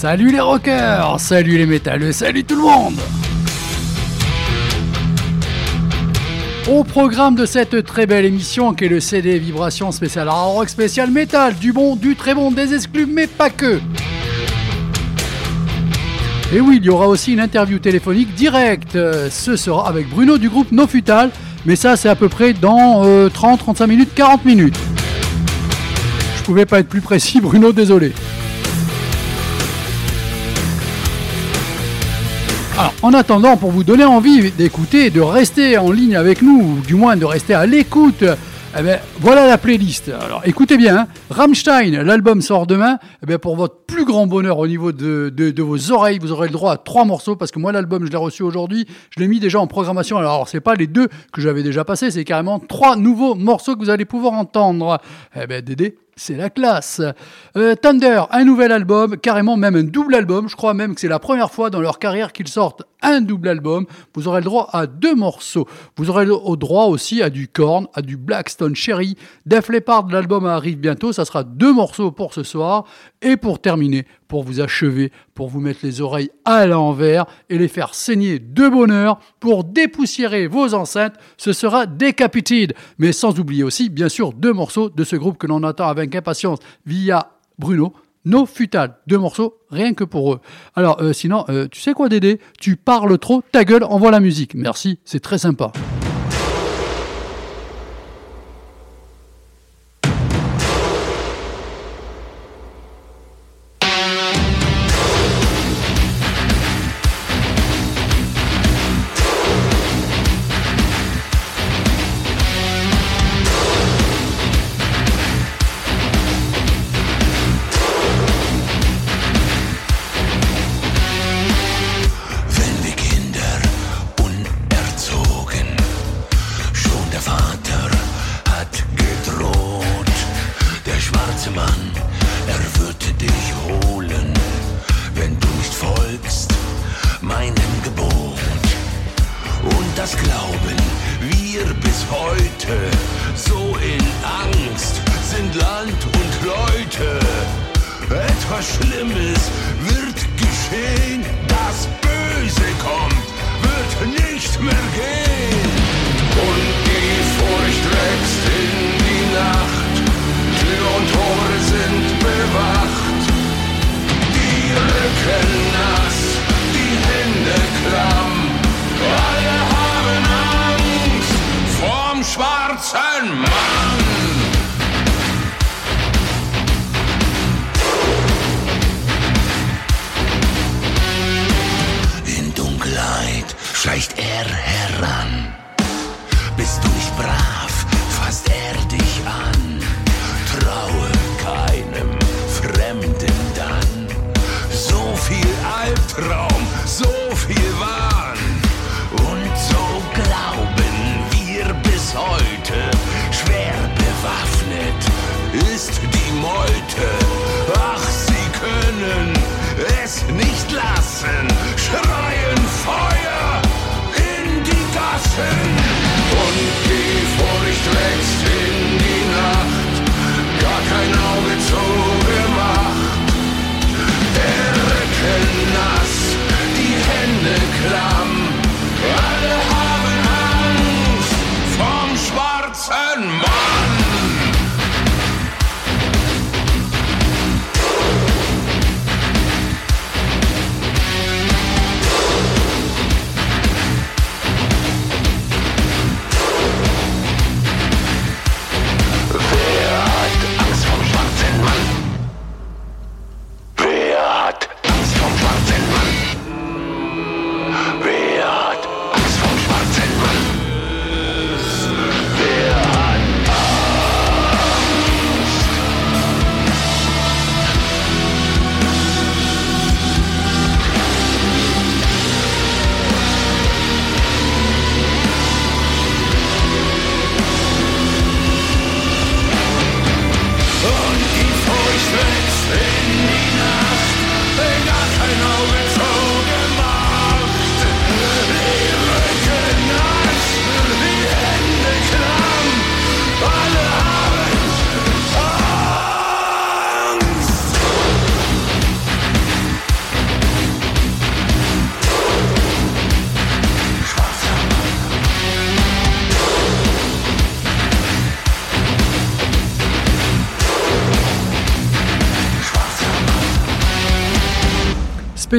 Salut les rockers, salut les métalleux, salut tout le monde. Au programme de cette très belle émission qui est le CD Vibration spécial rock spécial métal, du bon, du très bon, des exclus, mais pas que. Et oui, il y aura aussi une interview téléphonique directe. Ce sera avec Bruno du groupe No Futal, mais ça c'est à peu près dans 30, 35 minutes, 40 minutes. Je pouvais pas être plus précis, Bruno, désolé. Alors, en attendant, pour vous donner envie d'écouter, de rester en ligne avec nous, ou du moins de rester à l'écoute, eh bien, voilà la playlist. Alors écoutez bien, hein. Rammstein, l'album sort demain. Eh bien, pour votre plus grand bonheur au niveau de, de, vos oreilles, vous aurez le droit à trois morceaux parce que moi l'album je l'ai reçu aujourd'hui, je l'ai mis déjà en programmation. Alors c'est pas les deux que j'avais déjà passés, c'est carrément trois nouveaux morceaux que vous allez pouvoir entendre. Eh bien Dédé, c'est la classe. Euh, Thunder, un nouvel album, carrément même un double album. Je crois même que c'est la première fois dans leur carrière qu'ils sortent un double album. Vous aurez le droit à deux morceaux. Vous aurez le droit aussi à du Korn, à du Blackstone Cherry. Def Leppard, l'album arrive bientôt. Ça sera deux morceaux pour ce soir. Et pour terminer, pour vous achever, pour vous mettre les oreilles à l'envers et les faire saigner de bonheur, pour dépoussiérer vos enceintes, ce sera Decapitated. Mais sans oublier aussi, bien sûr, deux morceaux de ce groupe que l'on attend avec impatience via Bruno. No Futal, deux morceaux rien que pour eux. Alors euh, sinon, euh, tu sais quoi Dédé? Tu parles trop, ta gueule, envoie la musique. Merci, c'est très sympa.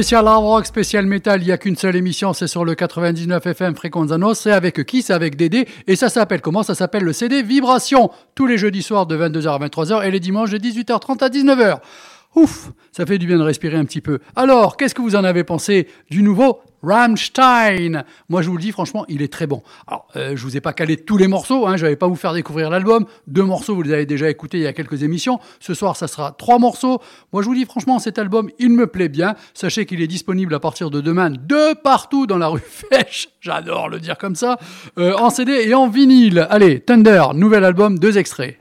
Spécial hard rock, spécial metal, il n'y a qu'une seule émission, c'est sur le 99 FM Fréquenzanos, c'est avec qui C'est avec Dédé, et ça s'appelle comment? Ça s'appelle le CD Vibration, tous les jeudis soirs de 22h à 23h et les dimanches de 18h30 à 19h. Ouf, ça fait du bien de respirer un petit peu. Alors, qu'est-ce que vous en avez pensé du nouveau Rammstein Moi, je vous le dis, franchement, il est très bon. Alors, euh, je vous ai pas calé tous les morceaux, hein, je vais pas vous faire découvrir l'album. Deux morceaux, vous les avez déjà écoutés il y a quelques émissions. Ce soir, ça sera trois morceaux. Moi, je vous dis, franchement, cet album, il me plaît bien. Sachez qu'il est disponible à partir de demain de partout dans la rue Fèche. J'adore le dire comme ça. Euh, en CD et en vinyle. Allez, Thunder, nouvel album, deux extraits.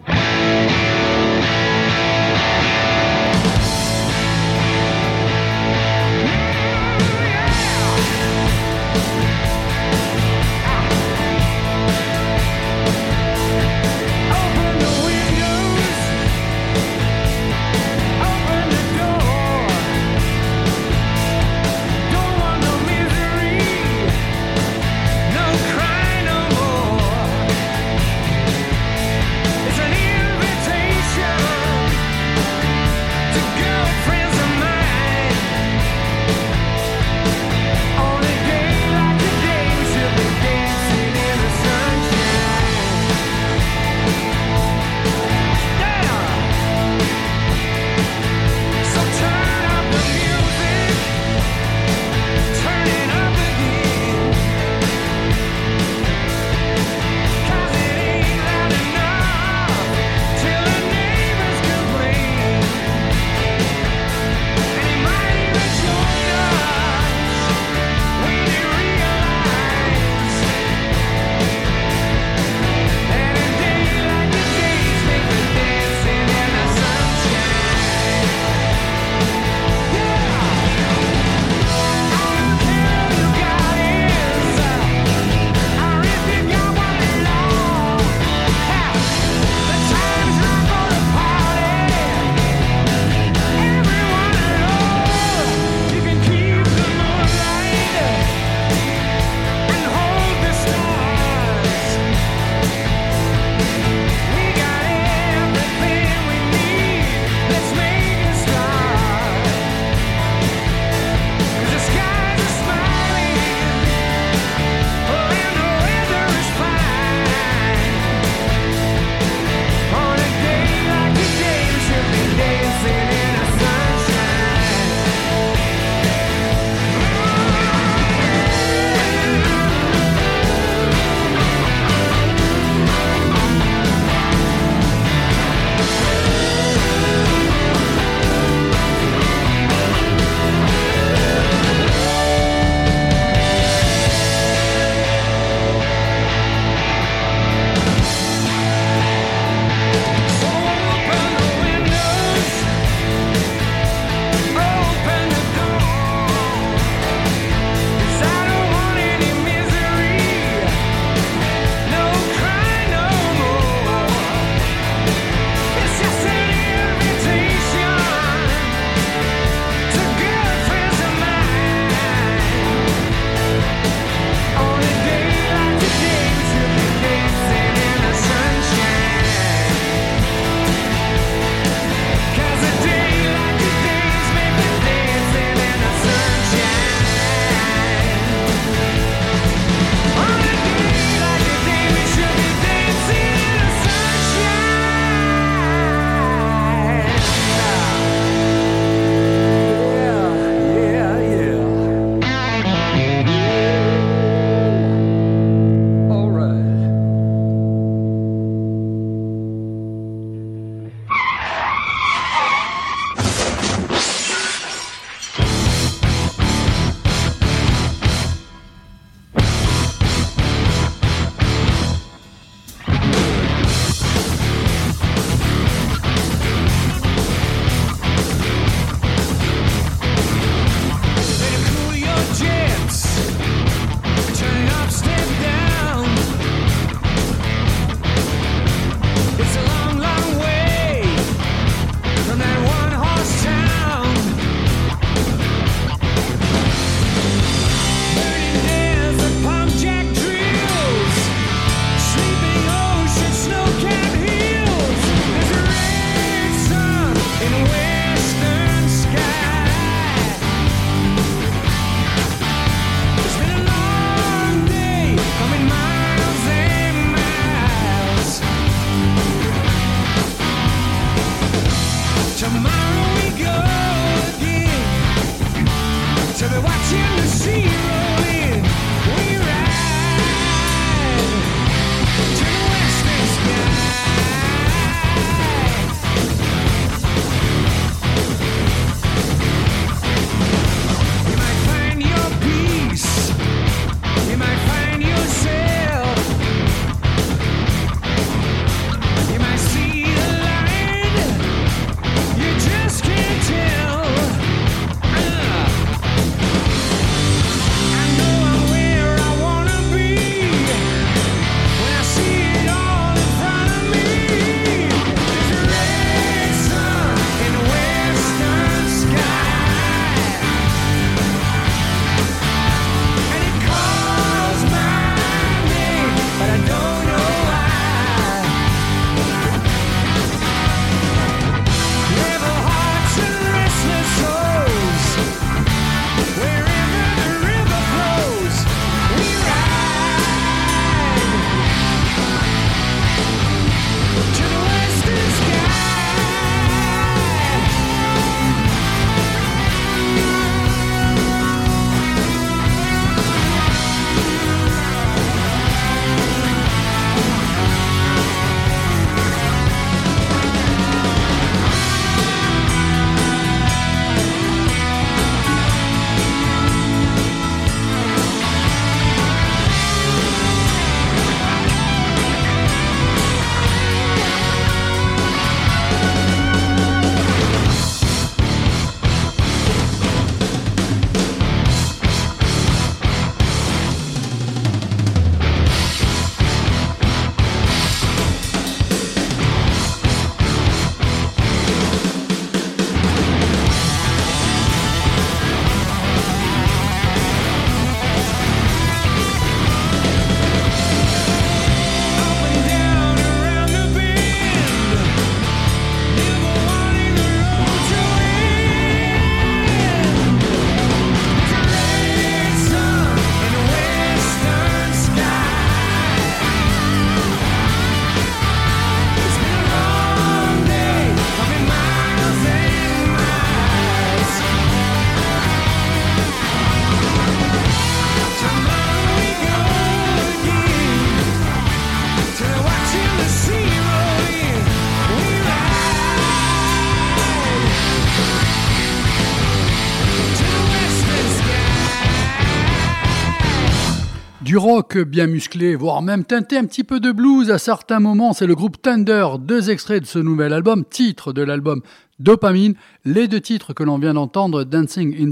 Bien musclé, voire même teinté un petit peu de blues à certains moments, c'est le groupe Thunder, deux extraits de ce nouvel album, titre de l'album Dopamine, les deux titres que l'on vient d'entendre, Dancing In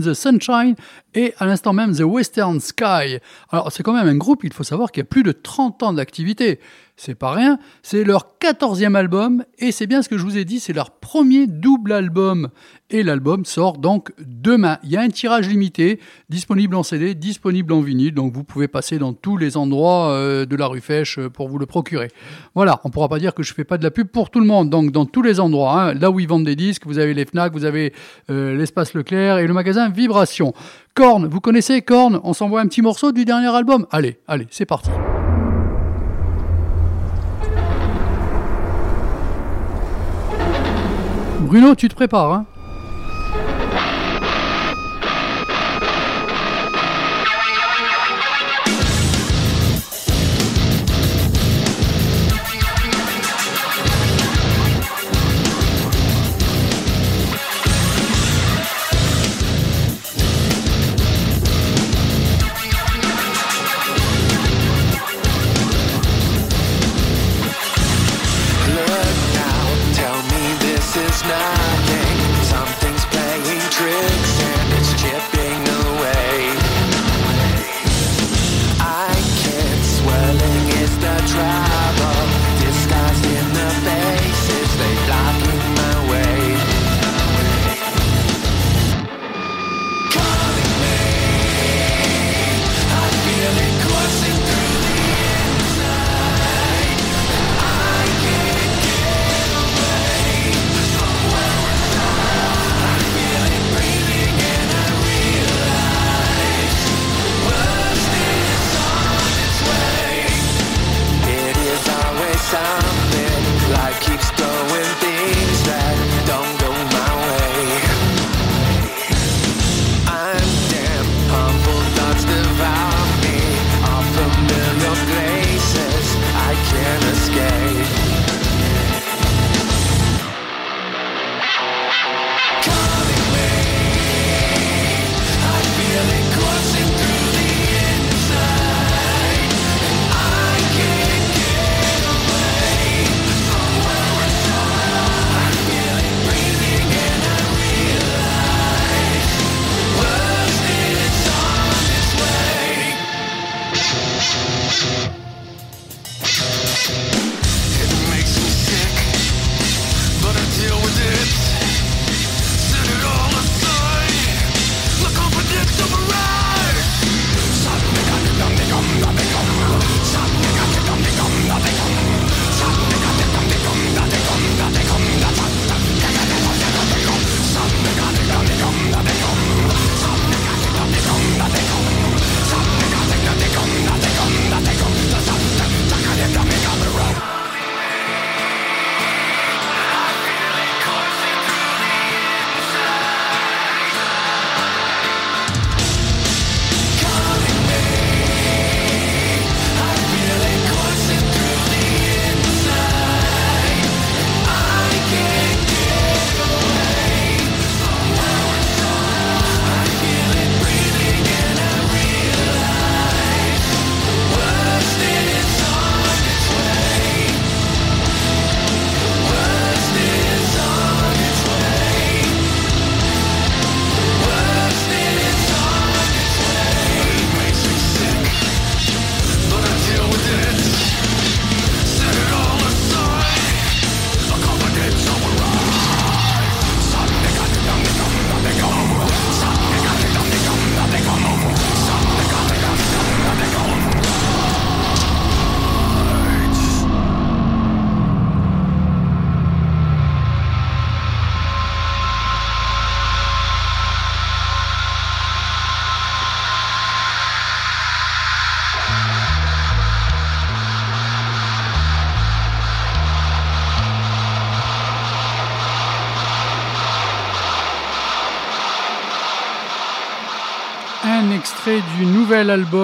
the Sunshine et à l'instant même The Western Sky. Alors c'est quand même un groupe, il faut savoir qu'il y a plus de 30 ans d'activité c'est pas rien. C'est leur quatorzième album et c'est bien ce que je vous ai dit, c'est leur premier double album. Et l'album sort donc demain. Il y a un tirage limité, disponible en CD, disponible en vinyle, donc vous pouvez passer dans tous les endroits euh, de la rue Fèche euh, pour vous le procurer. Voilà, on pourra pas dire que je fais pas de la pub pour tout le monde, donc dans tous les endroits, hein. là où ils vendent des disques, vous avez les Fnac, vous avez euh, l'espace Leclerc et le magasin Vibration. Korn, vous connaissez Korn? On s'envoie un petit morceau du dernier album? Allez, allez, c'est parti. Bruno, tu te prépares, hein?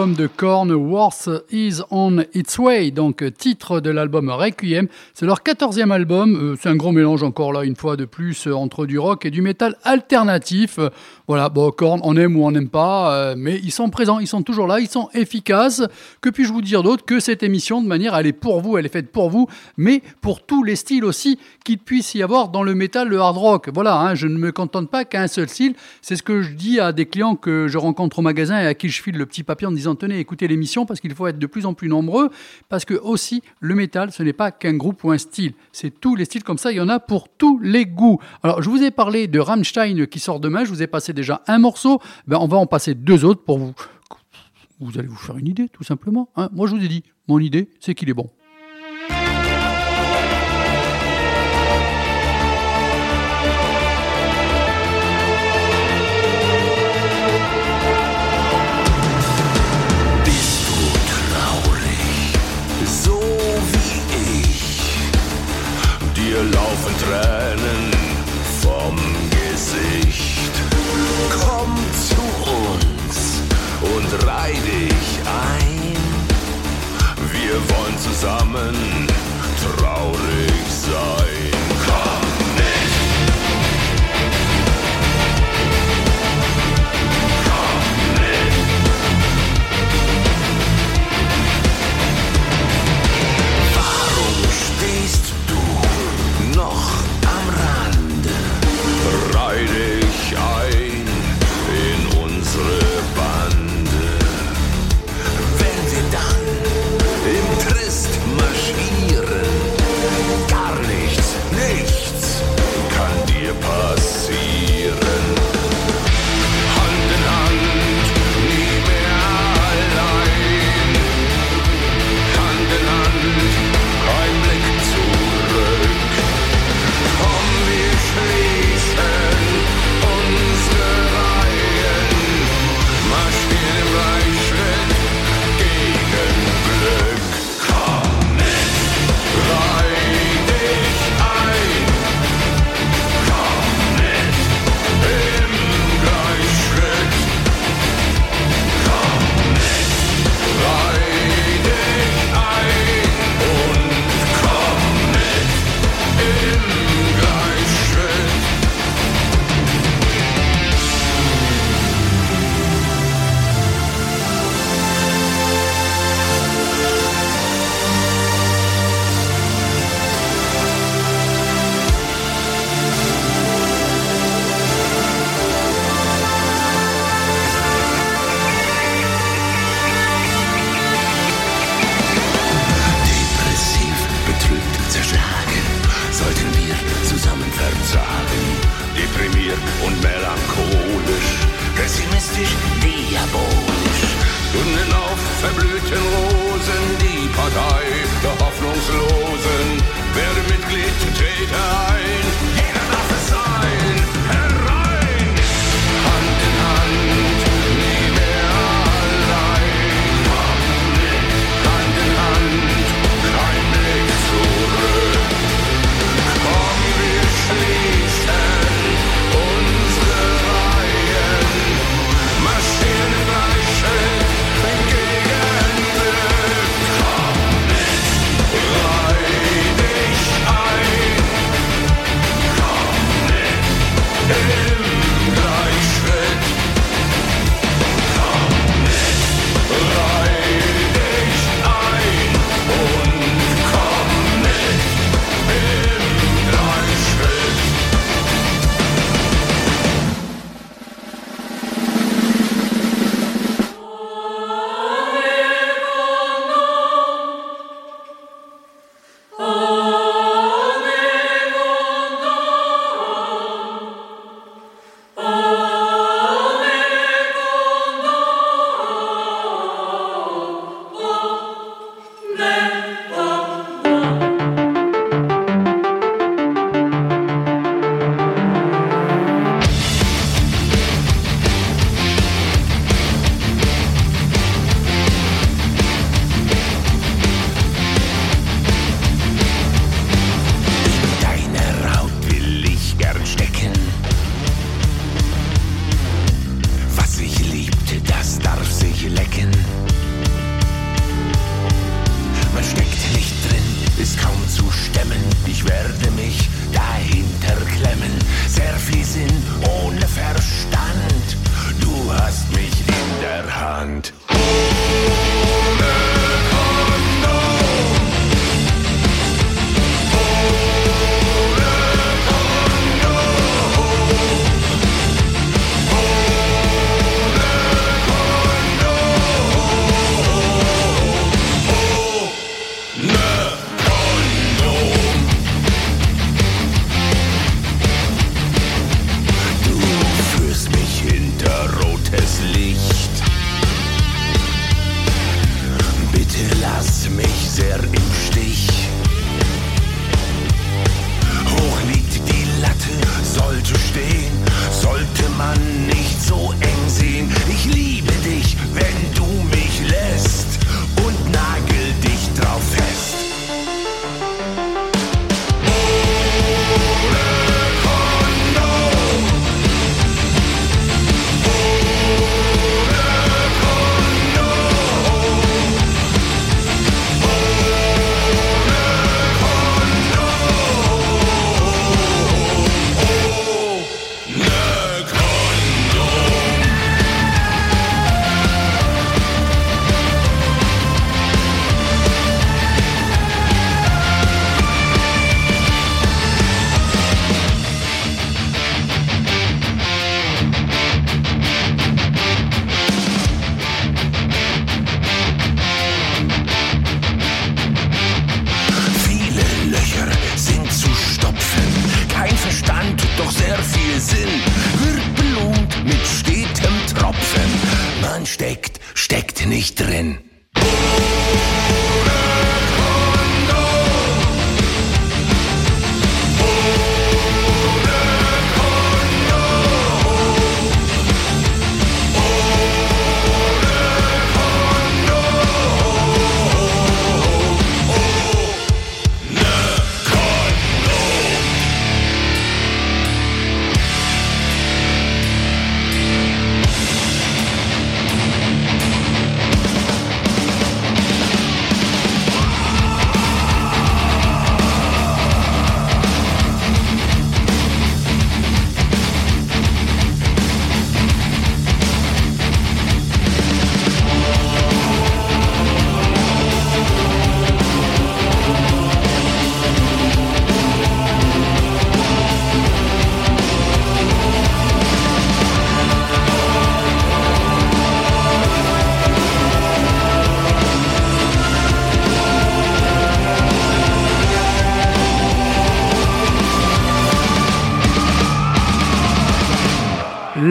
Nouvel album de Korn, Wars is on its way, donc titre de l'album Requiem. C'est leur quatorzième album. Euh, c'est un gros mélange encore là, une fois de plus, euh, entre du rock et du métal alternatif. Voilà, bon, Korn, on aime ou on n'aime pas, euh, mais ils sont présents, ils sont toujours là, ils sont efficaces. Que puis-je vous dire d'autre que cette émission, de manière, elle est pour vous, elle est faite pour vous, mais pour tous les styles aussi qu'il puisse y avoir dans le métal, le hard rock. Voilà, hein, je ne me contente pas qu'à un seul style. C'est ce que je dis à des clients que je rencontre au magasin et à qui je file le petit papier en disant tenez, écoutez l'émission parce qu'il faut être de plus en plus nombreux. Parce que aussi, le métal, ce n'est pas qu'un groupe ou un style. C'est tous les styles comme ça. Il y en a pour tous les goûts. Alors, je vous ai parlé de Rammstein qui sort demain. Je vous ai passé déjà un morceau. Ben, on va en passer deux autres pour vous. Vous allez vous faire une idée, tout simplement. Hein. Moi, je vous ai dit, mon idée, c'est qu'il est bon. Wir wollen zusammen traurig sein.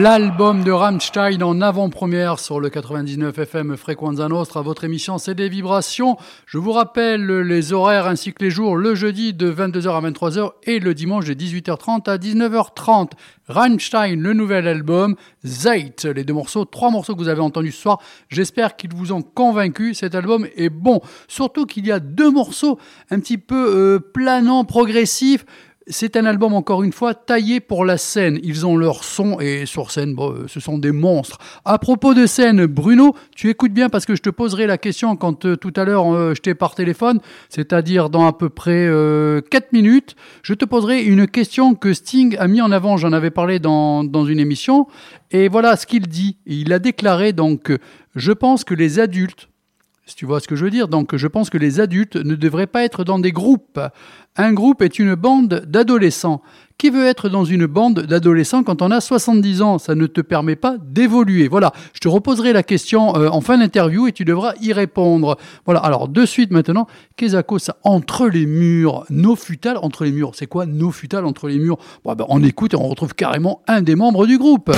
L'album de Rammstein en avant-première sur le 99 FM Frequenza Nostra. Votre émission, c'est des vibrations. Je vous rappelle les horaires ainsi que les jours. Le jeudi de 22h à 23h et le dimanche de 18h30 à 19h30. Rammstein, le nouvel album. Zeit, les deux morceaux, trois morceaux que vous avez entendus ce soir. J'espère qu'ils vous ont convaincu. Cet album est bon. Surtout qu'il y a deux morceaux un petit peu euh, planants, progressifs. C'est un album, encore une fois, taillé pour la scène. Ils ont leur son et sur scène, bon, euh, ce sont des monstres. À propos de scène, Bruno, tu écoutes bien parce que je te poserai la question quand euh, tout à l'heure euh, je t'ai par téléphone, c'est-à-dire dans à peu près 4 minutes. Je te poserai une question que Sting a mis en avant. J'en avais parlé dans, dans une émission. Et voilà ce qu'il dit. Il a déclaré donc, je pense que les adultes, si tu vois ce que je veux dire. Donc, je pense que les adultes ne devraient pas être dans des groupes. Un groupe est une bande d'adolescents. Qui veut être dans une bande d'adolescents quand on a 70 ans? Ça ne te permet pas d'évoluer. Voilà, je te reposerai la question euh, en fin d'interview et tu devras y répondre. Voilà, alors de suite maintenant, Kezako, ça entre les murs, nos futales entre les murs. C'est quoi nos futales entre les murs? Bon, ben, On écoute et on retrouve carrément un des membres du groupe.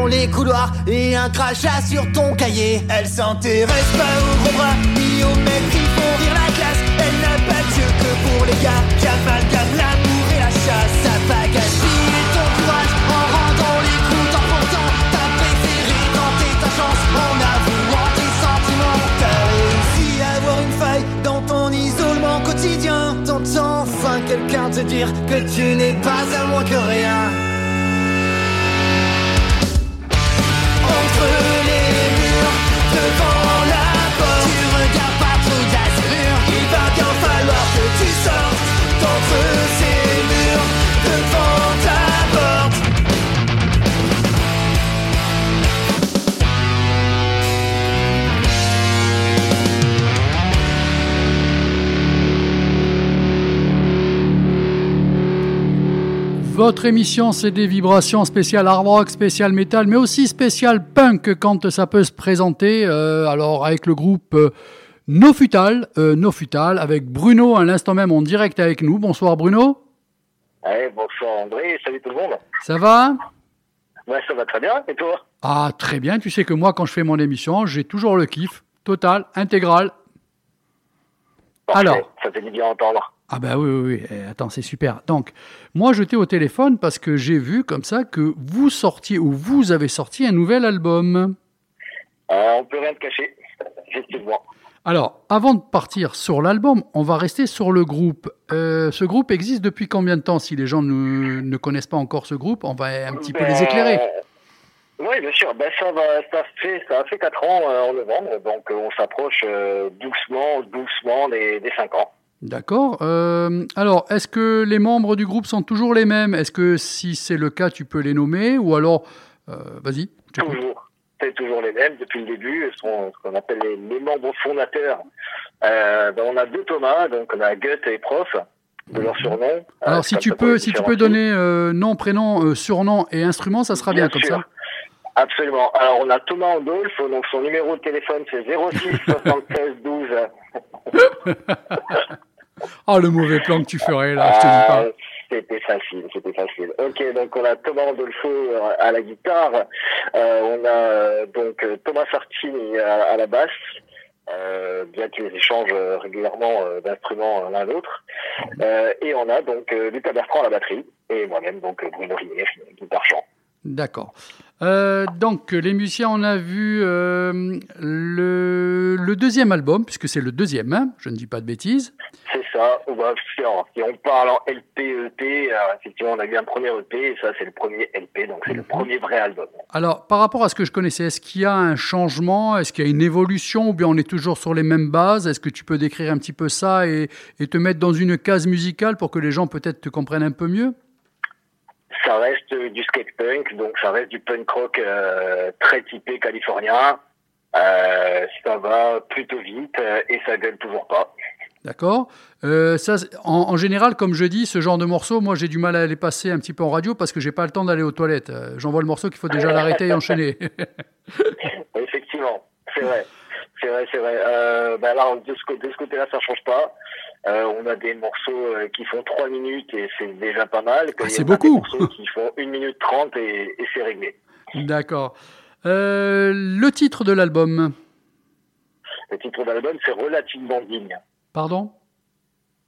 Dans les couloirs et un crachat sur ton cahier. Elle s'intéresse pas au gros bras ni au mec qui font rire la classe. Elle n'a pas de yeux que pour les gars qui amalgament l'amour et la chasse. Ça va gaspiller ton courage en rendant les coups en pourtant. T'as préféré tenter ta chance en avouant tes sentiments. T'as réussi à avoir une faille dans ton isolement quotidien. T'entends enfin quelqu'un te dire que tu n'es pas à moins que rien. Entre les murs, devant Votre émission, c'est des vibrations spéciales hard rock, spécial metal, mais aussi spécial punk quand ça peut se présenter. Euh, alors, avec le groupe euh, No Futal, euh, No Futal, avec Bruno à l'instant même en direct avec nous. Bonsoir Bruno. Ouais, bonsoir André, salut tout le monde. Ça va? Ouais, ça va très bien, et toi? Ah, très bien. Tu sais que moi, quand je fais mon émission, j'ai toujours le kiff. Total, intégral. Parfait, Alors. Ça fait du bien à entendre. Ah bah oui, oui, oui. Eh, attends, c'est super. Donc, moi, je t'ai au téléphone parce que j'ai vu comme ça que vous sortiez ou vous avez sorti un nouvel album. Euh, on peut rien te cacher, effectivement. Alors, avant de partir sur l'album, on va rester sur le groupe. Euh, ce groupe existe depuis combien de temps Si les gens ne, ne connaissent pas encore ce groupe, on va un petit peu les éclairer. Oui, bien sûr. Ben, ça, va, ça, fait, ça fait 4 ans euh, en novembre, donc euh, on s'approche doucement, doucement des, des 5 ans. D'accord. Euh, alors, est-ce que les membres du groupe sont toujours les mêmes? Est-ce que si c'est le cas, tu peux les nommer? Ou alors, euh, vas-y. Toujours. C'est toujours les mêmes depuis le début, ce qu'on ce qu'on appelle les, les membres fondateurs. Euh, ben, on a deux Thomas, donc on a Gut et Prof, de leur surnom. Euh, Alors, si comme tu peux, si tu peux donner euh, nom, prénom, euh, surnom et instrument, ça sera bien, comme sûr. ça. Absolument. Alors, on a Thomas Andolph, donc son numéro de téléphone, c'est 06 76 12. Ah, le mauvais plan que tu ferais là, je te dis pas. Ah, C'était facile, c'était facile. Ok, donc on a Thomas Andolfo euh, à la guitare, Euh, on a euh, donc Thomas Sartini à, à la basse, euh, bien qu'ils échangent régulièrement euh, d'instruments l'un l'autre, et on a donc Lucas Bertrand à la batterie, et moi-même donc Bruno Rinier, guitare chant. D'accord. Euh, donc, les musiciens, on a vu euh, le, le deuxième album, puisque c'est le deuxième, hein, je ne dis pas de bêtises. C'est ça. On si parle en LP, EP, alors effectivement, on a eu un premier EP, et ça, c'est le premier LP, donc c'est le premier vrai album. Alors, par rapport à ce que je connaissais, est-ce qu'il y a un changement? Est-ce qu'il y a une évolution? Ou bien on est toujours sur les mêmes bases? Est-ce que tu peux décrire un petit peu ça et, et te mettre dans une case musicale pour que les gens peut-être te comprennent un peu mieux? Ça reste du skate punk, donc ça reste du punk rock euh, très typé californien. Euh, ça va plutôt vite euh, et ça gueule toujours pas. D'accord Euh, ça, en, en général, comme je dis, ce genre de morceaux, moi j'ai du mal à les passer un petit peu en radio parce que j'ai pas le temps d'aller aux toilettes. J'envoie le morceau qu'il faut déjà l'arrêter et enchaîner. Effectivement, c'est vrai. C'est vrai, c'est vrai. Euh, bah alors, de ce, côté- de ce côté-là, ça change pas. Euh, on a des morceaux euh, qui font 3 minutes et c'est déjà pas mal. Ah, c'est beaucoup. Des morceaux qui font 1 minute 30 et, et c'est réglé. D'accord. Euh, le titre de l'album Le titre de l'album, c'est relativement digne. Pardon?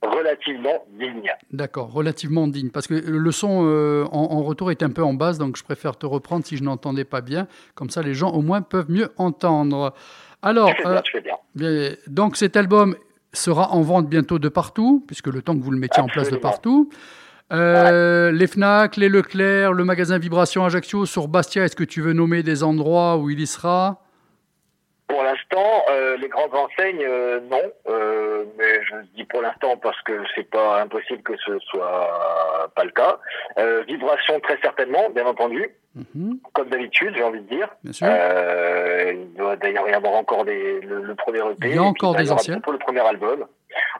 Relativement digne. D'accord, relativement digne. Parce que le son euh, en, en retour est un peu en basse, donc je préfère te reprendre si je n'entendais pas bien. Comme ça, les gens au moins peuvent mieux entendre. Alors, Tu fais bien, tu fais bien. bien, donc cet album sera en vente bientôt de partout, puisque le temps que vous le mettiez en place de partout. Euh, Les Fnac, les Leclerc, le magasin Vibration Ajaccio, sur Bastia, est-ce que tu veux nommer des endroits où il y sera? Pour l'instant, euh, les grandes enseignes, euh, non. Euh, mais je dis pour l'instant parce que c'est pas impossible que ce soit pas le cas. Vibration très certainement, bien entendu, Mhm, comme d'habitude, j'ai envie de dire. Bien sûr. Il doit d'ailleurs y avoir encore des, le, le premier EP. Il y a encore bah, des anciens. Pour le premier album.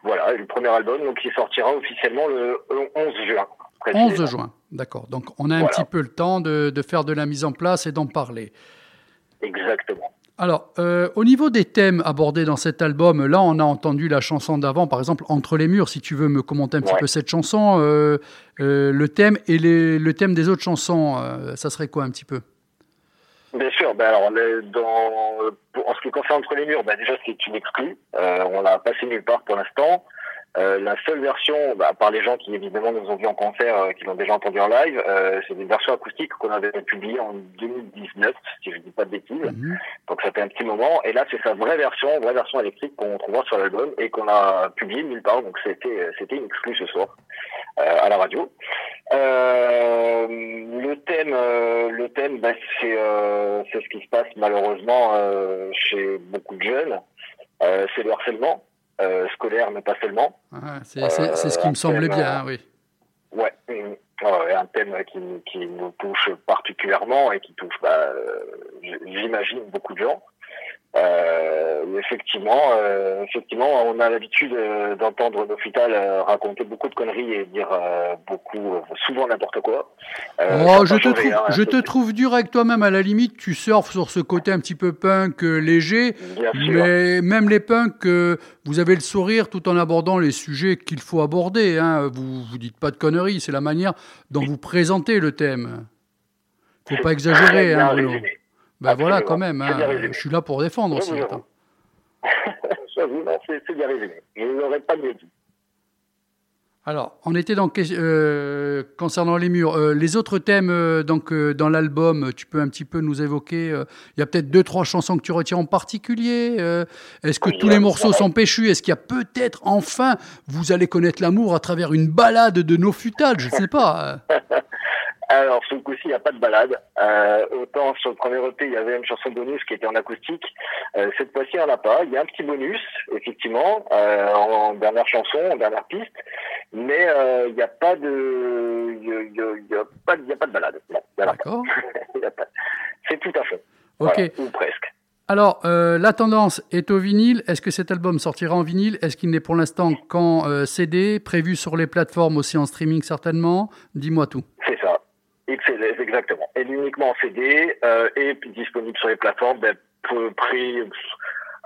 Voilà, le premier album donc qui sortira officiellement le 11 juin. 11 précisément. juin, d'accord. Donc on a un Voilà. petit peu le temps de, de faire de la mise en place et d'en parler. Exactement. Alors, euh, au niveau des thèmes abordés dans cet album, là, on a entendu la chanson d'avant, par exemple, Entre les murs. Si tu veux me commenter un petit peu cette chanson, euh, euh, le thème et les- le thème des autres chansons, euh, ça serait quoi un petit peu? Bien sûr, ben alors dans, pour- en ce qui concerne entre les murs, ben déjà c'est une exclue. Euh, on l'a passé nulle part pour l'instant. Euh, la seule version, à part les gens qui évidemment nous ont vu en concert, euh, qui l'ont déjà entendu en live, euh, c'est des versions acoustiques qu'on avait publiées en 2019, si je dis pas de bêtises. Mhm. Donc ça fait un petit moment. Et là c'est sa vraie version, vraie version électrique qu'on trouvera sur l'album et qu'on a publiée nulle part. Donc c'était c'était une exclue ce soir euh, à la radio. Euh, le thème, euh, le thème, bah, c'est euh, c'est ce qui se passe malheureusement euh, chez beaucoup de jeunes. Euh, c'est le harcèlement euh, scolaire, mais pas seulement. Ah, C'est ce qui me Euh, semblait thème, bien, euh, hein, oui. Ouais, mm, ouais, un thème qui, qui nous touche particulièrement et qui touche, bah, euh, j'imagine, beaucoup de gens. Euh, effectivement, euh, effectivement, on a l'habitude euh, d'entendre futales euh, raconter beaucoup de conneries et dire euh, beaucoup, euh, souvent n'importe quoi. Oh, je te, trouve, je te trouve dur avec toi-même, à la limite, tu surfes sur ce côté un petit peu punk euh, léger, Bien sûr. mais même les punks, euh, vous avez le sourire tout en abordant les sujets qu'il faut aborder. Hein. Vous vous dites pas de conneries, c'est la manière dont vous présentez le thème. Faut pas exagérer, hein, Bruno. résumé. Ben voilà, quand même. Hein, je suis là pour défendre aussi. non, c'est bien résumé. Je pas mieux dit. Alors, on était dans euh, concernant les murs. Euh, les autres thèmes euh, donc dans l'album, tu peux un petit peu nous évoquer. Il y a peut-être deux trois chansons que tu retiens en particulier. Est-ce que Oui, tous les morceaux sont péchus? Est-ce qu'il y a peut-être enfin vous allez connaître l'amour à travers une balade de nos futales Je ne sais pas. Alors, le coup-ci, il n'y a pas de balade. Euh, autant sur le premier EP, il y avait une chanson bonus qui était en acoustique. Euh, cette fois-ci, il n'y en a pas. Il y a un petit bonus, effectivement, euh, en dernière chanson, en dernière piste. Mais euh, il n'y a pas de... Il y a, a- pas, de balade. D'accord. Pas. C'est tout à fait. Ok. Voilà, ou presque. Alors, euh, la tendance est au vinyle. Est-ce que cet album sortira en vinyle? Est-ce qu'il n'est pour l'instant qu'en euh, CD, prévu sur les plateformes aussi en streaming certainement? Dis-moi tout. C'est ça. Exactement. Et uniquement en CD euh, et disponible sur les plateformes. Ben,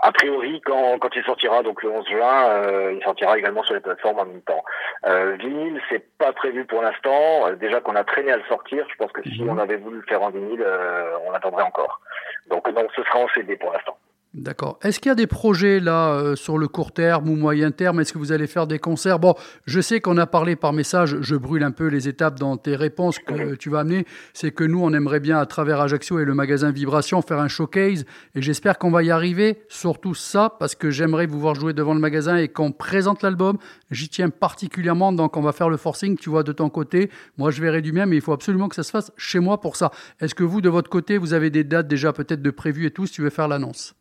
a priori, quand, quand il sortira, donc le 11 juin, euh, il sortira également sur les plateformes en même temps. Euh, vinyle, c'est pas prévu pour l'instant. Euh, déjà qu'on a traîné à le sortir, je pense que si Mhm. on avait voulu le faire en vinyle, euh, on attendrait encore. Donc non, ce sera en CD pour l'instant. D'accord. Est-ce qu'il y a des projets là euh, sur le court terme ou moyen terme? Est-ce que vous allez faire des concerts? Bon, je sais qu'on a parlé par message, je brûle un peu les étapes dans tes réponses que tu vas amener. C'est que nous, on aimerait bien, à travers Ajaccio et le magasin Vibration, faire un showcase. Et j'espère qu'on va y arriver. Surtout ça, parce que j'aimerais vous voir jouer devant le magasin et qu'on présente l'album. J'y tiens particulièrement, donc on va faire le forcing, tu vois, de ton côté. Moi, je verrai du mien, mais il faut absolument que ça se fasse chez moi pour ça. Est-ce que vous, de votre côté, vous avez des dates déjà peut-être de prévues et tout, si tu veux faire l'annonce?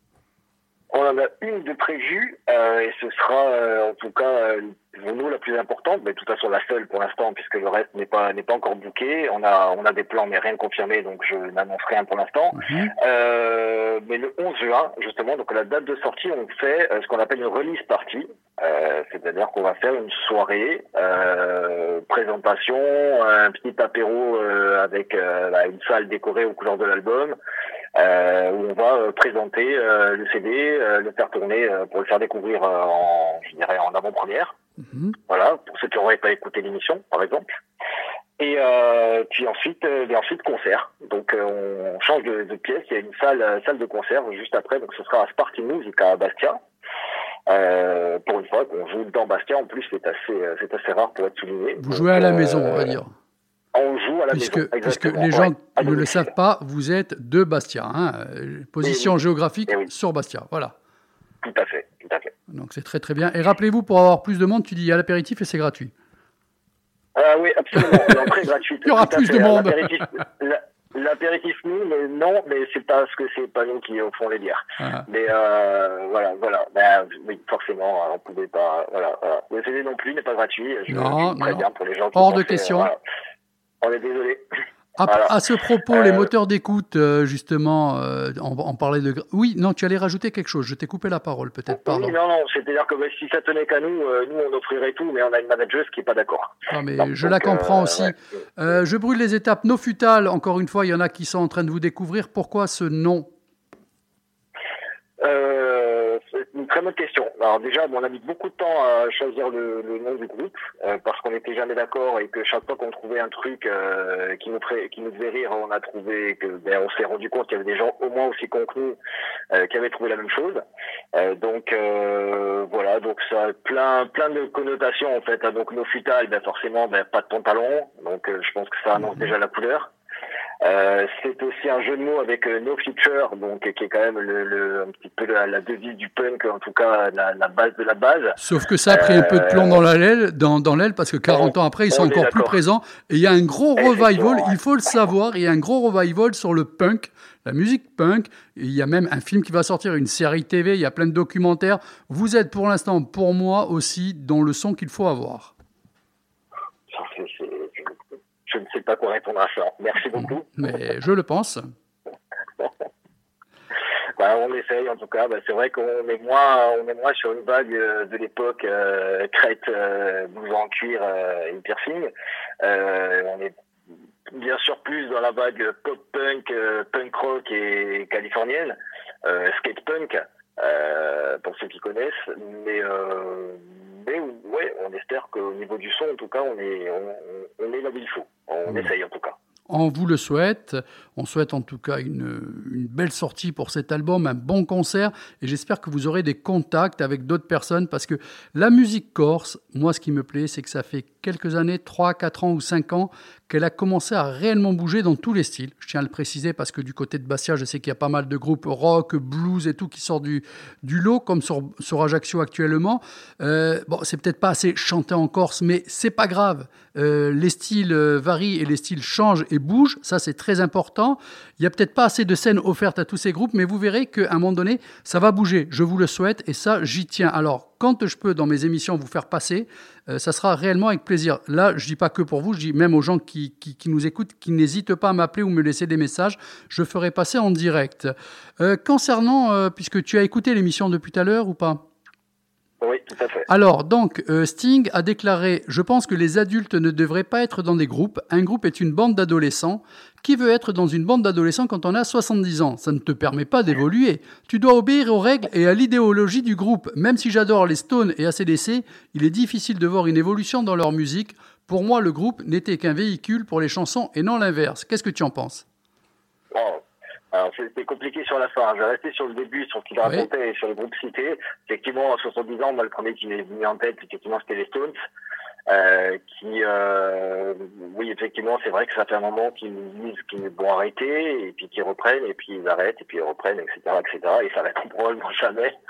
On en a une de prévue euh, et ce sera euh, en tout cas euh, pour nous la plus importante, mais de toute façon la seule pour l'instant puisque le reste n'est pas n'est pas encore booké. On a on a des plans mais rien de confirmé donc je n'annonce rien pour l'instant. Mhm. Euh, mais le 11 juin justement donc la date de sortie on fait euh, ce qu'on appelle une release party, euh, c'est-à-dire qu'on va faire une soirée euh, présentation, un petit apéro euh, avec euh, bah, une salle décorée aux couleurs de l'album euh, où on va euh, présenter euh, le CD, euh, le faire tourner euh, pour le faire découvrir euh, en, je dirais, en avant-première. Mhm. Voilà, pour ceux qui n'auraient pas écouté l'émission, par exemple. Et euh, puis ensuite, euh, et ensuite concert. Donc euh, on change de, de pièce. Il y a une salle, salle de concert juste après. Donc ce sera à Sparty Music à Bastia. Euh, pour une fois qu'on joue dans Bastia. En plus, c'est assez, euh, c'est assez rare pour être souligné. Vous Donc, jouez à la euh, maison, on va dire. On joue à la Puisque, maison. puisque les gens ouais, ne le savent pas, vous êtes de Bastia. hein, position oui. géographique Eh oui. sur Bastia. Voilà. Tout à fait, tout à fait. Donc c'est très très bien. Et rappelez-vous, pour avoir plus de monde, tu dis il y a l'apéritif et c'est gratuit. Ah oui, absolument. L'entrée est gratuite. Il y aura plus fait. de monde. L'apéritif, la- L'apéritif, nous, mais non, mais c'est parce que c'est pas nous qui font les bières. Ah. Mais euh, voilà, voilà. Ben, oui, forcément, on pouvait pas. Voilà, voilà. Le CD non plus n'est pas gratuit. Je, Non, je très non. bien pour les gens qui Hors de question. voilà. On est désolé. À, Voilà. à ce propos, les Euh, moteurs d'écoute, euh, justement, euh, on, on parlait de. Oui, non, tu allais rajouter quelque chose. Je t'ai coupé la parole, peut-être. Pardon. Oui, non, non. C'est-à-dire que ben, si ça tenait qu'à nous, euh, nous on offrirait tout, mais on a une manageuse qui est pas d'accord. Ah, mais Non, je la comprends aussi. ouais. Je brûle les étapes. No Futal, encore une fois, il y en a qui sont en train de vous découvrir. Pourquoi ce nom? Euh, très bonne question. Alors déjà, bon, on a mis beaucoup de temps à choisir le, le nom du groupe euh, parce qu'on n'était jamais d'accord et que chaque fois qu'on trouvait un truc euh, qui nous ferait, qui nous faisait rire, on a trouvé que ben, on s'est rendu compte qu'il y avait des gens au moins aussi cons que nous euh, qui avaient trouvé la même chose. Euh, donc euh, voilà, donc ça a plein plein de connotations en fait. hein. Donc nos futales, ben forcément, ben, pas de pantalon. Donc euh, je pense que ça annonce déjà la couleur. Euh, c'est aussi un jeu de mots avec euh, No Future, donc euh, qui est quand même le, le un petit peu la, la devise du punk, en tout cas la, la base de la base. Sauf que ça a pris un peu de plomb dans la l'aile, dans, dans l'aile, parce que 40 ans après, ils sont encore plus présents. Et il y a un gros revival, il faut le savoir, il y a un gros revival sur le punk, la musique punk. Il y a même un film qui va sortir, une série TV, il y a plein de documentaires. Vous êtes pour l'instant, pour moi aussi, dans le son qu'il faut avoir. Ça, c'est- c'est- je, je ne sais pas quoi répondre à ça. Merci beaucoup. Mais je le pense. Bah, on essaye en tout cas. Bah, c'est vrai qu'on est moins, on est moins sur une vague euh, de l'époque euh, crête, euh, blouse en cuir euh, et piercing. Euh, on est bien sûr plus dans la vague pop punk, punk rock et californienne, skate punk pour ceux qui connaissent. Mais mais ouais, on espère qu'au niveau du son, en tout cas, on est on, on est là où il faut. On Mmh. essaye en tout cas. On vous le souhaite. On souhaite en tout cas une, belle sortie pour cet album, un bon concert. Et j'espère que vous aurez des contacts avec d'autres personnes parce que la musique corse, moi, ce qui me plaît, c'est que ça fait quelques années, 3, 4 ans ou 5 ans, qu'elle a commencé à réellement bouger dans tous les styles. Je tiens à le préciser parce que du côté de Bastia, je sais qu'il y a pas mal de groupes rock, blues et tout qui sortent du, lot, comme sur, sur Ajaccio actuellement. Euh, bon, c'est peut-être pas assez chanté en Corse, mais c'est pas grave. Euh, les styles euh, varient et les styles changent et bougent. Ça, c'est très important. Il y a peut-être pas assez de scènes offertes à tous ces groupes, mais vous verrez qu'à un moment donné, ça va bouger. Je vous le souhaite et ça, j'y tiens. Alors, quand je peux dans mes émissions vous faire passer, euh, ça sera réellement avec plaisir. Là, je dis pas que pour vous, je dis même aux gens qui, nous écoutent, qui n'hésitent pas à m'appeler ou me laisser des messages, je ferai passer en direct. Concernant, puisque tu as écouté l'émission depuis tout à l'heure ou pas? Oui, tout à fait. alors, donc, euh, Sting a déclaré Je pense que les adultes ne devraient pas être dans des groupes. Un groupe est une bande d'adolescents. Qui veut être dans une bande d'adolescents quand on a 70 ans? Ça ne te permet pas d'évoluer. Tu dois obéir aux règles et à l'idéologie du groupe. Même si j'adore les Stones et ACDC, il est difficile de voir une évolution dans leur musique. Pour moi, le groupe n'était qu'un véhicule pour les chansons et non l'inverse. Qu'est-ce que tu en penses? Alors c'était compliqué sur la fin. Je vais rester sur le début, sur ce qu'il Oui. racontait et sur le groupe cité. Effectivement, à 70 ans, moi, le premier qui m'est venu en tête, effectivement, c'était les Stones. Euh, qui, euh, oui, effectivement, c'est vrai que ça fait un moment qu'ils nous disent qu'ils vont arrêter, et puis qu'ils reprennent, et puis ils arrêtent, et puis ils reprennent, etc., etc., et ça arrêteront probablement jamais.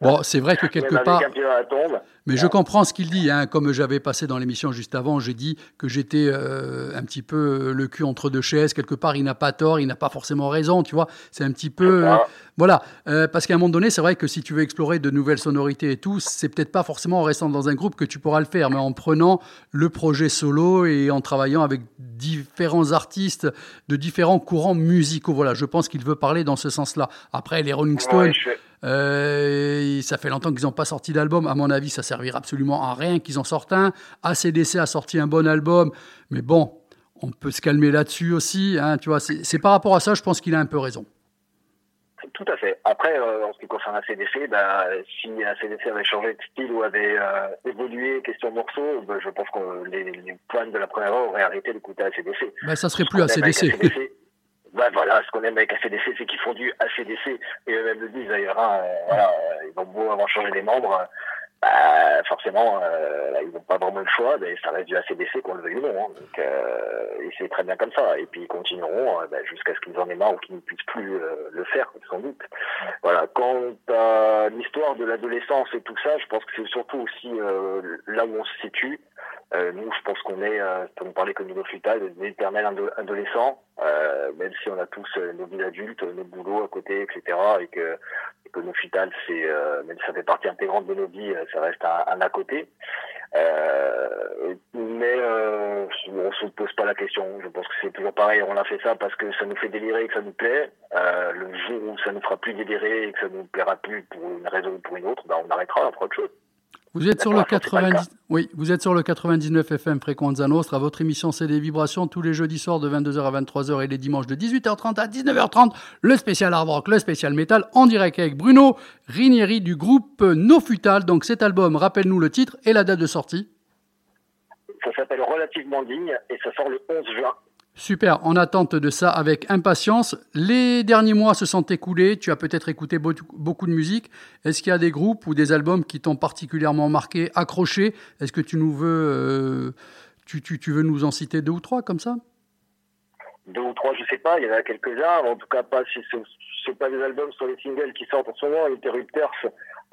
Bon, c'est vrai que quelque part. tombe. Mais je comprends ce qu'il dit. Hein. Comme j'avais passé dans l'émission juste avant, j'ai dit que j'étais euh, un petit peu le cul entre deux chaises. Quelque part, il n'a pas tort, il n'a pas forcément raison. Tu vois, c'est un petit peu. Euh, voilà. Euh, parce qu'à un moment donné, c'est vrai que si tu veux explorer de nouvelles sonorités et tout, c'est peut-être pas forcément en restant dans un groupe que tu pourras le faire, mais en prenant le projet solo et en travaillant avec différents artistes de différents courants musicaux. Voilà, je pense qu'il veut parler dans ce sens-là. Après, les Rolling Stones. Ouais, Euh, ça fait longtemps qu'ils n'ont pas sorti d'album. À mon avis, ça servira absolument à rien qu'ils en sortent un. ACDC a sorti un bon album, mais bon, on peut se calmer là-dessus aussi. Hein, tu vois, c'est par rapport à ça, je pense qu'il a un peu raison. Tout à fait. Après, euh, en ce qui concerne ACDC, bah, si ACDC avait changé de style ou avait euh, évolué question morceaux, bah, je pense que les, les fans de la première heure auraient arrêté d'écouter ACDC. Ben, ça serait plus ACDC. ACDC, bah voilà, ce qu'on aime avec ACDC, c'est qu'ils font du ACDC. Et eux-mêmes le disent d'ailleurs, hein, euh, voilà, euh, ils vont beau avoir changé les membres, bah, forcément, euh, là, ils n'ont pas vraiment le choix, mais ça reste du ACDC qu'on le veuille ou non. hein. donc, euh, et c'est très bien comme ça. Et puis ils continueront euh, bah, jusqu'à ce qu'ils en aient marre ou qu'ils ne puissent plus euh, le faire, sans doute. Voilà. Quant à l'histoire de l'adolescence et tout ça, je pense que c'est surtout aussi euh, là où on se situe. Nous, je pense qu'on est, pour ne parler que de nos futales, des éternels ado- adolescents, euh, même si on a tous euh, nos vies adultes, nos boulots à côté, etc., et que, et que nos futales, c'est, euh, même si ça fait partie intégrante de nos vies, euh, ça reste un, un à côté. Euh, mais euh, on se pose pas la question. Je pense que c'est toujours pareil. On a fait ça parce que ça nous fait délirer et que ça nous plaît. Euh, le jour où ça nous fera plus délirer et que ça nous plaira plus pour une raison ou pour une autre, ben on arrêtera, on fera autre chose. Vous êtes sur le D'accord, c'est pas le 90, oui, vous êtes sur le 99 FM Frequenza Nostra. Votre émission c'est des vibrations tous les jeudis soirs de 22h à 23h et les dimanches de 18h30 à 19h30. Le spécial hard rock, le spécial metal en direct avec Bruno Rinieri du groupe No Futal. Donc cet album, rappelle-nous le titre et la date de sortie. Ça s'appelle Relativement digne et ça sort le 11 juin. Super, en attente de ça avec impatience. Les derniers mois se sont écoulés, tu as peut-être écouté beau- beaucoup de musique. Est-ce qu'il y a des groupes ou des albums qui t'ont particulièrement marqué, accroché? Est-ce que tu nous veux, euh, tu, tu- tu veux nous en citer deux ou trois comme ça? Deux ou trois, je sais pas, il y en a quelques-uns, en tout cas pas si ce c'est pas des albums sur les singles qui sortent en ce moment. Interrupters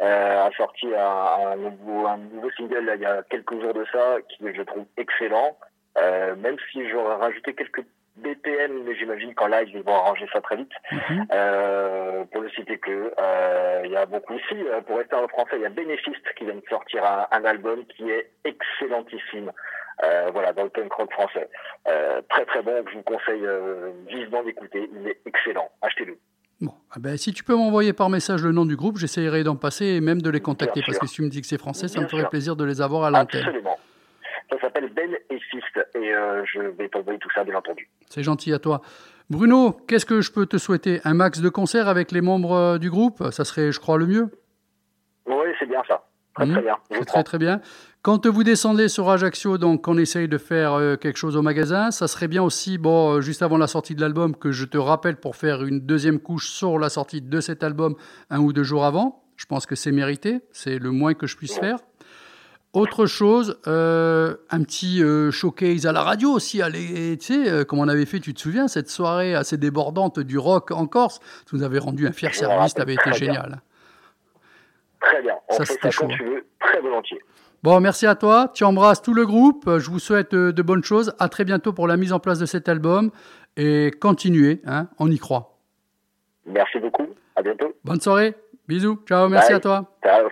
euh, a sorti un, nouveau, single il y a quelques jours de ça, qui je trouve excellent. Euh, même si j'aurais rajouté quelques BPM, mais j'imagine qu'en live ils vont arranger ça très vite. Mhm. Euh, pour ne citer que, euh, il y a beaucoup aussi, pour rester en français, il y a Bénéfiste qui vient de sortir un, un album qui est excellentissime. Euh, voilà, dans le punk rock français. Très très bon, je vous conseille vivement d'écouter. Il est excellent. Achetez-le. Bon, ah ben, si tu peux m'envoyer par message le nom du groupe, j'essaierai d'en passer et même de les contacter parce que si tu me dis que c'est français, ça Bien me ferait sûr. plaisir de les avoir à l'antenne. Absolument. Ça s'appelle Ben et Fist et euh, je vais t'envoyer tout ça bien entendu. C'est gentil à toi. Bruno, qu'est-ce que je peux te souhaiter? Un max de concerts avec les membres euh, du groupe? Ça serait, je crois, le mieux. Oui, c'est bien ça. Très Mhm. très bien. C'est très très bien. Quand vous descendez sur Ajaccio, donc on essaye de faire euh, quelque chose au magasin, ça serait bien aussi, bon, euh, juste avant la sortie de l'album, que je te rappelle pour faire une deuxième couche sur la sortie de cet album un ou deux jours avant. Je pense que c'est mérité, c'est le moins que je puisse faire. Autre chose, euh, un petit euh, showcase à la radio aussi, allez, tu sais, euh, comme on avait fait, tu te souviens, cette soirée assez débordante du rock en Corse, tu nous avais rendu un fier service, rappelle t'avais été génial. Très bien. On Ça, c'était ça chaud. tu veux, très volontiers. Bon, merci à toi. Tu embrasses tout le groupe. Je vous souhaite euh, de bonnes choses. À très bientôt pour la mise en place de cet album. Et continuez, hein, on y croit. Merci beaucoup. À bientôt. Bonne soirée. Bisous. Ciao. Merci Bye. à toi. Ciao.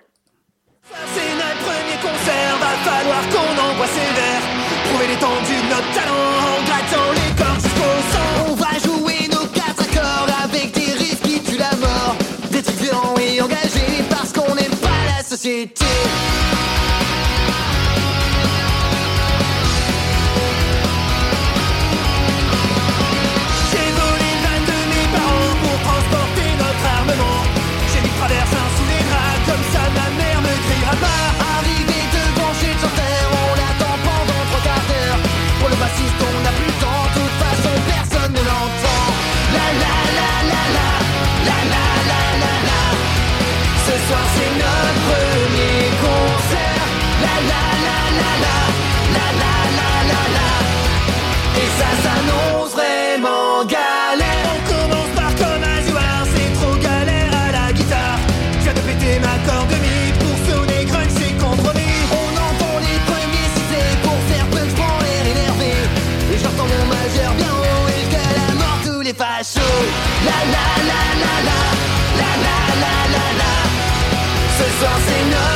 Va falloir qu'on envoie ses verres. Prouver l'étendue de notre talent en grattant les cordes jusqu'au sang. On va jouer nos quatre accords avec des riffs qui tuent la mort. Des et engagés parce qu'on n'aime pas la société. Ce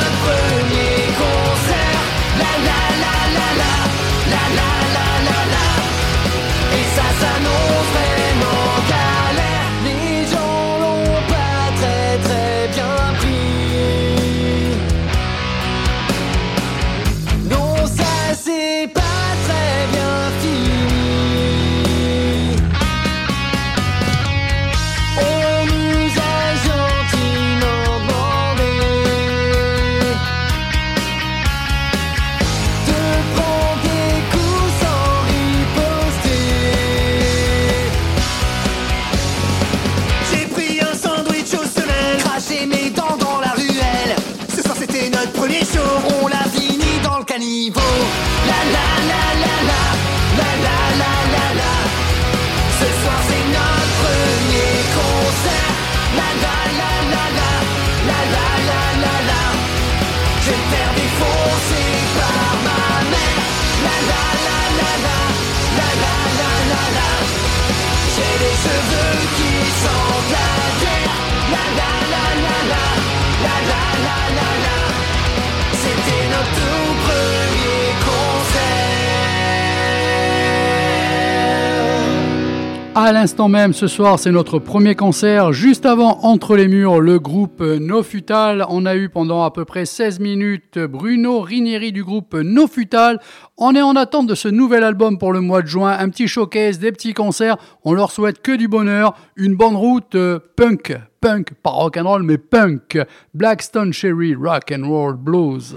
À l'instant même, ce soir, c'est notre premier concert. Juste avant, entre les murs, le groupe No Futal. On a eu pendant à peu près 16 minutes Bruno Rinieri du groupe No Futal. On est en attente de ce nouvel album pour le mois de juin. Un petit showcase, des petits concerts. On leur souhaite que du bonheur. Une bonne route euh, punk. Punk, pas rock and roll, mais punk. Blackstone Cherry Rock and Roll Blues.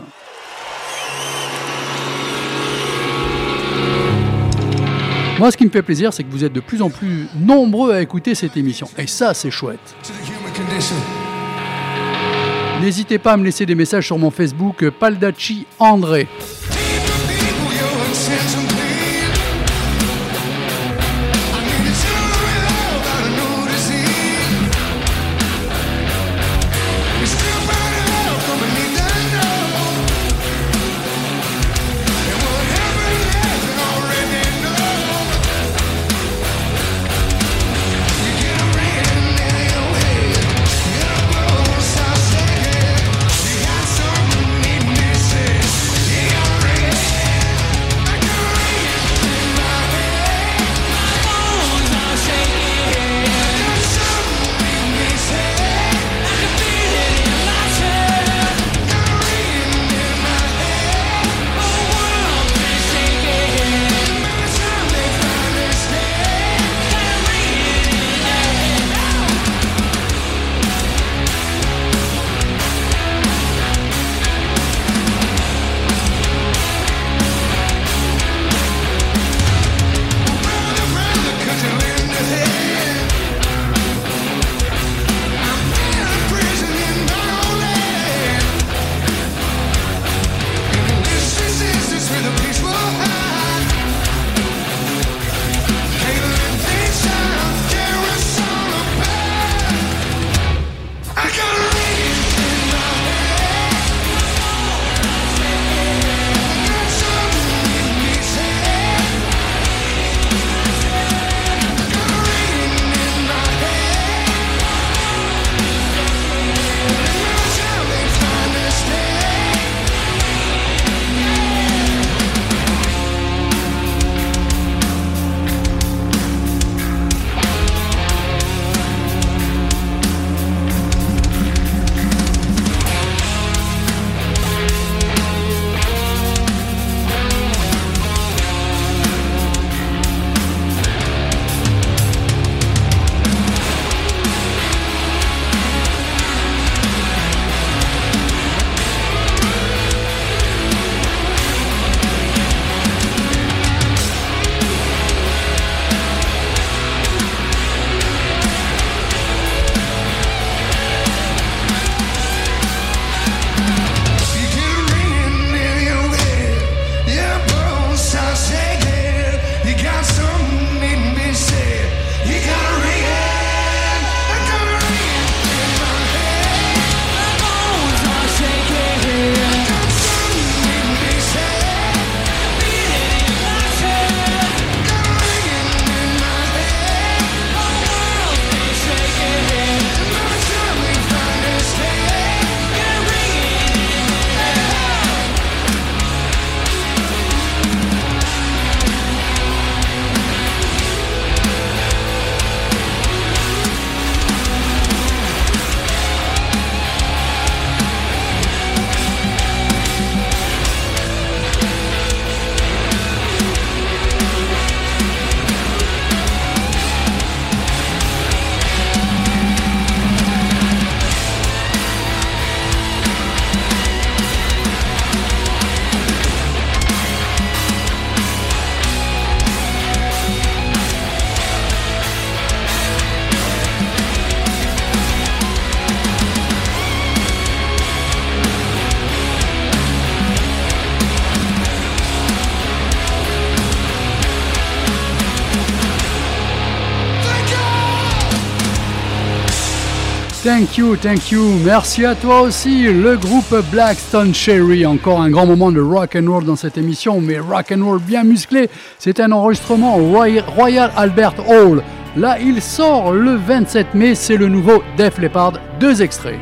Moi, ce qui me fait plaisir, c'est que vous êtes de plus en plus nombreux à écouter cette émission. Et ça, c'est chouette. N'hésitez pas à me laisser des messages sur mon Facebook, Paldachi André. Thank you, thank you. Merci à toi aussi, le groupe Blackstone Cherry. Encore un grand moment de rock and roll dans cette émission, mais rock and roll bien musclé. C'est un enregistrement Royal Albert Hall. Là, il sort le 27 mai. C'est le nouveau Def Leppard. Deux extraits.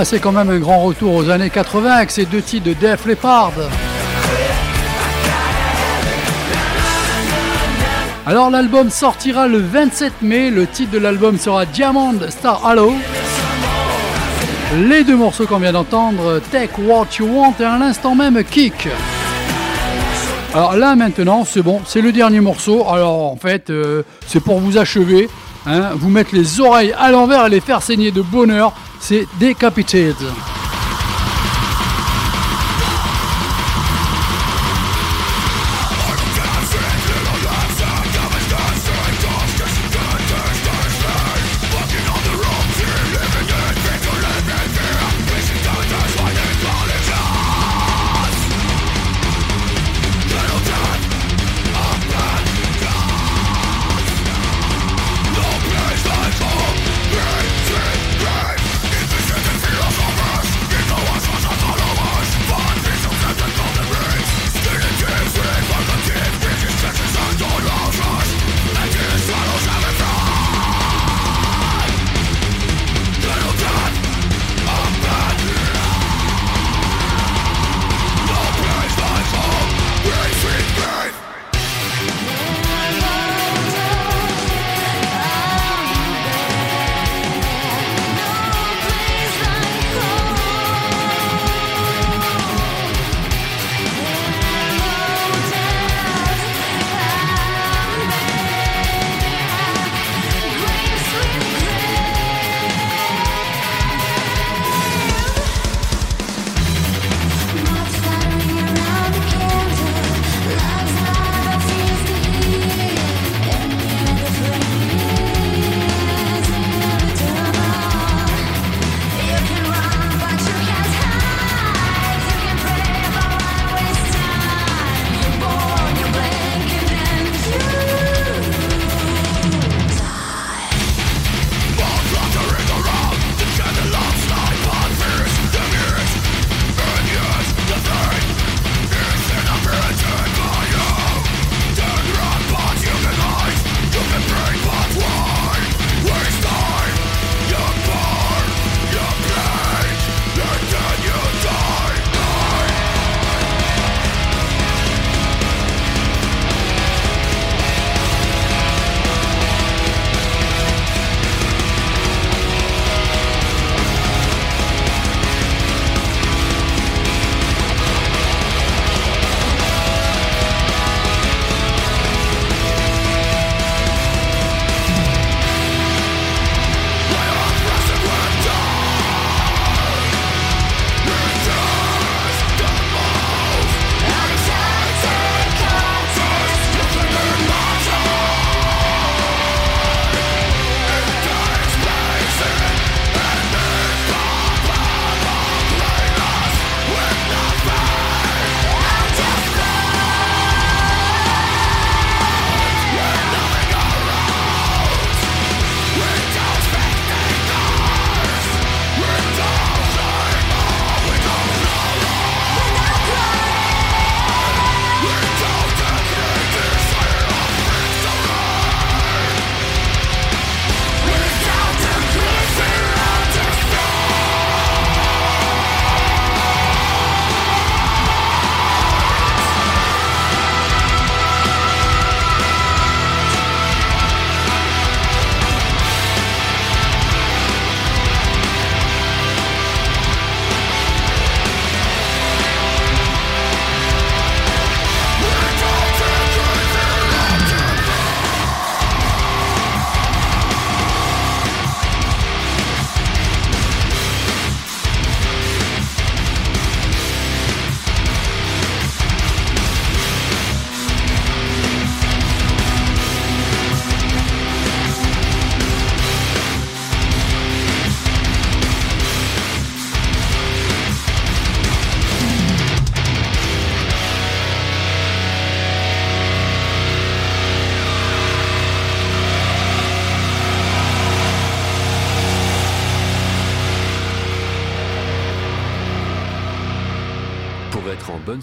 Ah, c'est quand même un grand retour aux années 80 avec ces deux titres de Def Leppard. Alors l'album sortira le 27 mai, le titre de l'album sera Diamond Star Halo. Les deux morceaux qu'on vient d'entendre, Take What You Want et à l'instant même Kick. Alors là maintenant, c'est bon, c'est le dernier morceau. Alors en fait, euh, c'est pour vous achever, hein. vous mettre les oreilles à l'envers et les faire saigner de bonheur c'est Decapitated.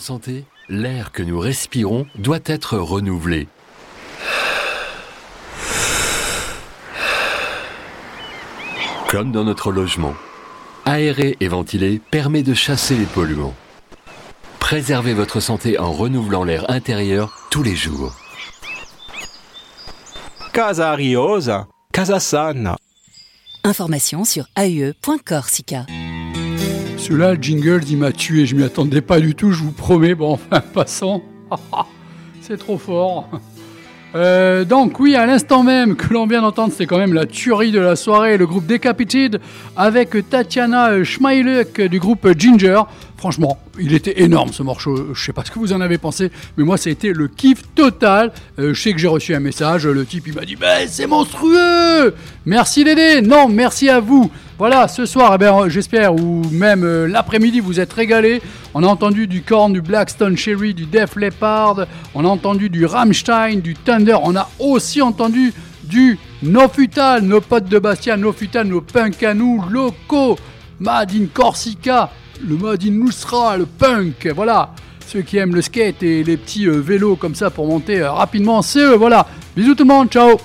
Santé, l'air que nous respirons doit être renouvelé. Comme dans notre logement. Aérer et ventiler permet de chasser les polluants. Préservez votre santé en renouvelant l'air intérieur tous les jours. Casa Riosa, Casa Sana. Information sur ae.corsica. Celui-là, le jingle, il m'a tué. Je m'y attendais pas du tout, je vous promets. Bon, enfin, passons. C'est trop fort. Euh, donc oui, à l'instant même que l'on vient d'entendre, c'est quand même la tuerie de la soirée, le groupe Decapitated avec Tatiana Schmeilek du groupe Ginger. Franchement, il était énorme ce morceau. Je sais pas ce que vous en avez pensé, mais moi ça a été le kiff total. Euh, je sais que j'ai reçu un message, le type il m'a dit ben, c'est monstrueux. Merci Dédé. Non, merci à vous. Voilà, ce soir, eh ben, j'espère, ou même euh, l'après-midi, vous êtes régalés. On a entendu du Korn, du Blackstone Cherry, du Def Leppard, on a entendu du Rammstein, du Thunder, on a aussi entendu du No Futal, nos potes de Bastia, No Futal, nos punk à nous, locaux, Made in Corsica, le Made in Nusra, le punk, voilà. Ceux qui aiment le skate et les petits euh, vélos comme ça pour monter euh, rapidement, c'est eux, voilà. Bisous tout le monde, ciao